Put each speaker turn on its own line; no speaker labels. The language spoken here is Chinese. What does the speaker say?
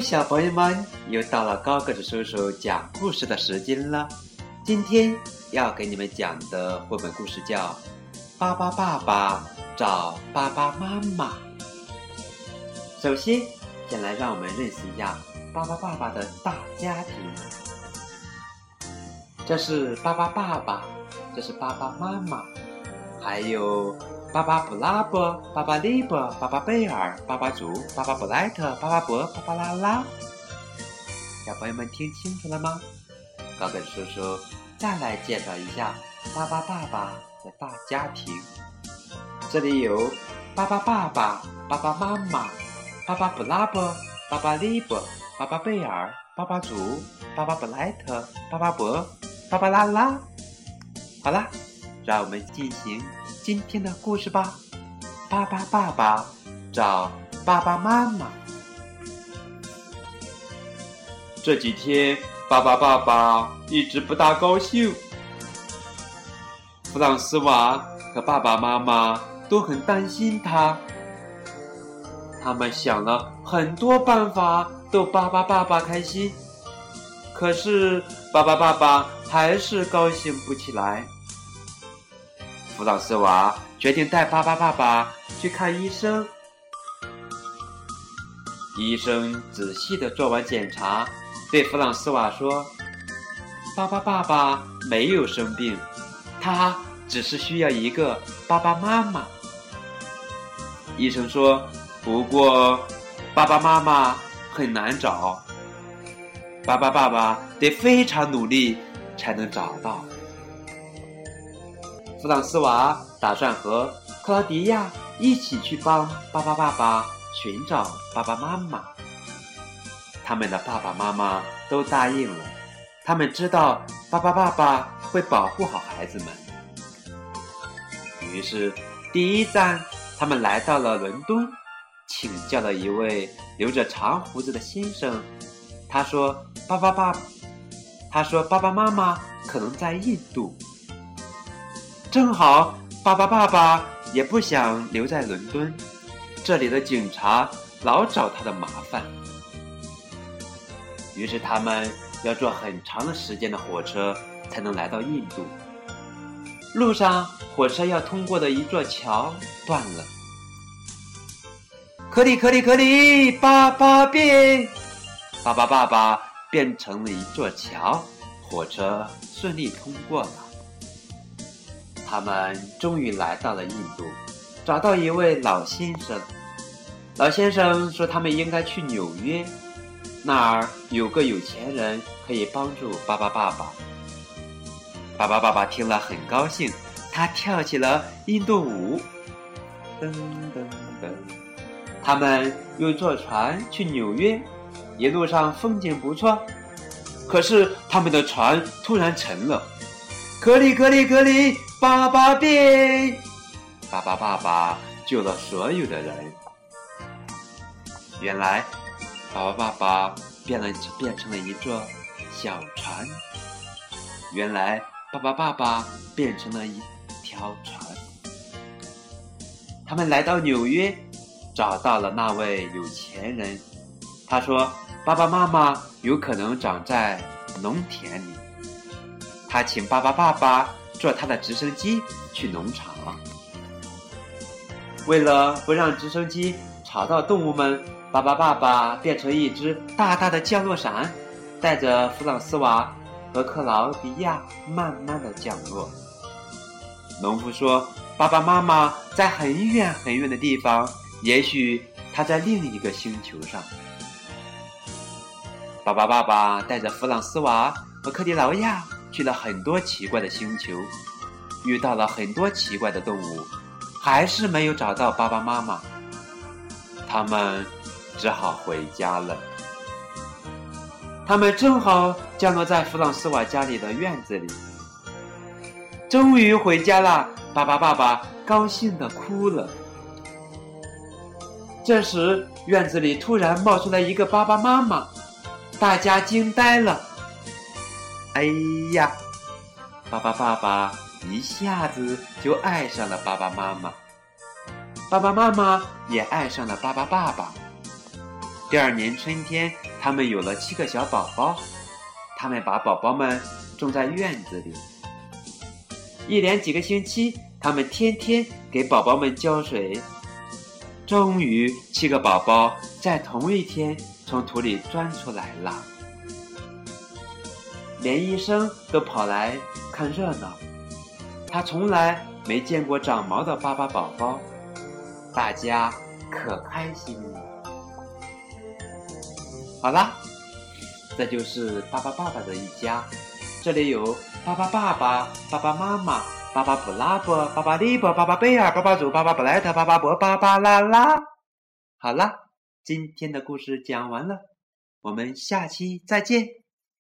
小朋友们，又到了高个子叔叔讲故事的时间了。今天要给你们讲的绘本故事叫《巴巴爸爸找巴巴妈妈》。首先，先来让我们认识一下巴巴爸爸的大家庭。这是巴巴爸爸，这是巴巴妈妈，还有。巴巴布拉伯、巴巴利伯、巴巴贝尔、巴巴族、巴巴布莱特、巴巴伯、巴巴拉拉，小朋友们听清楚了吗？高跟叔叔再来介绍一下巴巴爸爸的大家庭。这里有巴巴爸爸、巴巴妈妈、巴巴布拉伯、巴巴利伯、巴巴贝尔、巴巴族、巴巴布莱特、巴巴伯、巴巴拉拉。好了，让我们进行。今天的故事吧，巴巴爸爸找巴巴妈妈。这几天，巴巴爸爸一直不大高兴。弗朗斯瓦和爸爸妈妈都很担心他，他们想了很多办法逗巴巴爸爸开心，可是巴巴爸爸还是高兴不起来。弗朗斯瓦决定带巴巴爸爸去看医生。医生仔细的做完检查，对弗朗斯瓦说：“巴巴爸爸没有生病，他只是需要一个巴巴妈妈。”医生说：“不过，爸爸妈妈很难找，巴巴爸爸得非常努力才能找到。”弗朗斯瓦打算和克劳迪亚一起去帮巴巴爸爸寻找爸爸妈妈。他们的爸爸妈妈都答应了，他们知道巴巴爸爸会保护好孩子们。于是，第一站，他们来到了伦敦，请教了一位留着长胡子的先生。他说：“爸爸爸，他说爸爸妈妈可能在印度。”正好，巴巴爸爸也不想留在伦敦，这里的警察老找他的麻烦。于是他们要坐很长的时间的火车才能来到印度。路上，火车要通过的一座桥断了。可里可里可里，巴巴变，巴巴爸爸变成了一座桥，火车顺利通过了。他们终于来到了印度，找到一位老先生。老先生说，他们应该去纽约，那儿有个有钱人可以帮助巴巴爸爸。巴巴爸爸听了很高兴，他跳起了印度舞。噔噔噔，他们又坐船去纽约，一路上风景不错。可是他们的船突然沉了。格里格里格里。巴巴变，巴巴爸爸救了所有的人。原来，爸爸爸爸变了，变成了一座小船。原来，爸爸爸爸变成了一条船。他们来到纽约，找到了那位有钱人。他说：“爸爸妈妈有可能长在农田里。”他请爸爸爸爸。坐他的直升机去农场。为了不让直升机吵到动物们，巴巴爸爸变成一只大大的降落伞，带着弗朗斯瓦和克劳迪亚慢慢的降落。农夫说：“爸爸妈妈在很远很远的地方，也许他在另一个星球上。”巴巴爸爸带着弗朗斯瓦和克迪劳亚。去了很多奇怪的星球，遇到了很多奇怪的动物，还是没有找到爸爸妈妈。他们只好回家了。他们正好降落在弗朗斯瓦家里的院子里。终于回家了，爸爸爸爸高兴的哭了。这时，院子里突然冒出来一个爸爸妈妈，大家惊呆了。哎呀，巴巴爸爸一下子就爱上了爸爸妈妈，爸爸妈妈也爱上了巴巴爸爸。第二年春天，他们有了七个小宝宝，他们把宝宝们种在院子里。一连几个星期，他们天天给宝宝们浇水。终于，七个宝宝在同一天从土里钻出来了，连医生都跑来看热闹。他从来没见过长毛的巴巴宝宝，大家可开心了。好啦，这就是巴巴爸爸的一家，这里有巴巴爸爸、爸爸妈妈。巴巴布拉伯，巴巴利伯，巴巴贝尔，巴巴祖，巴巴布莱特，巴巴伯，巴巴拉拉。好了，今天的故事讲完了，我们下期再见。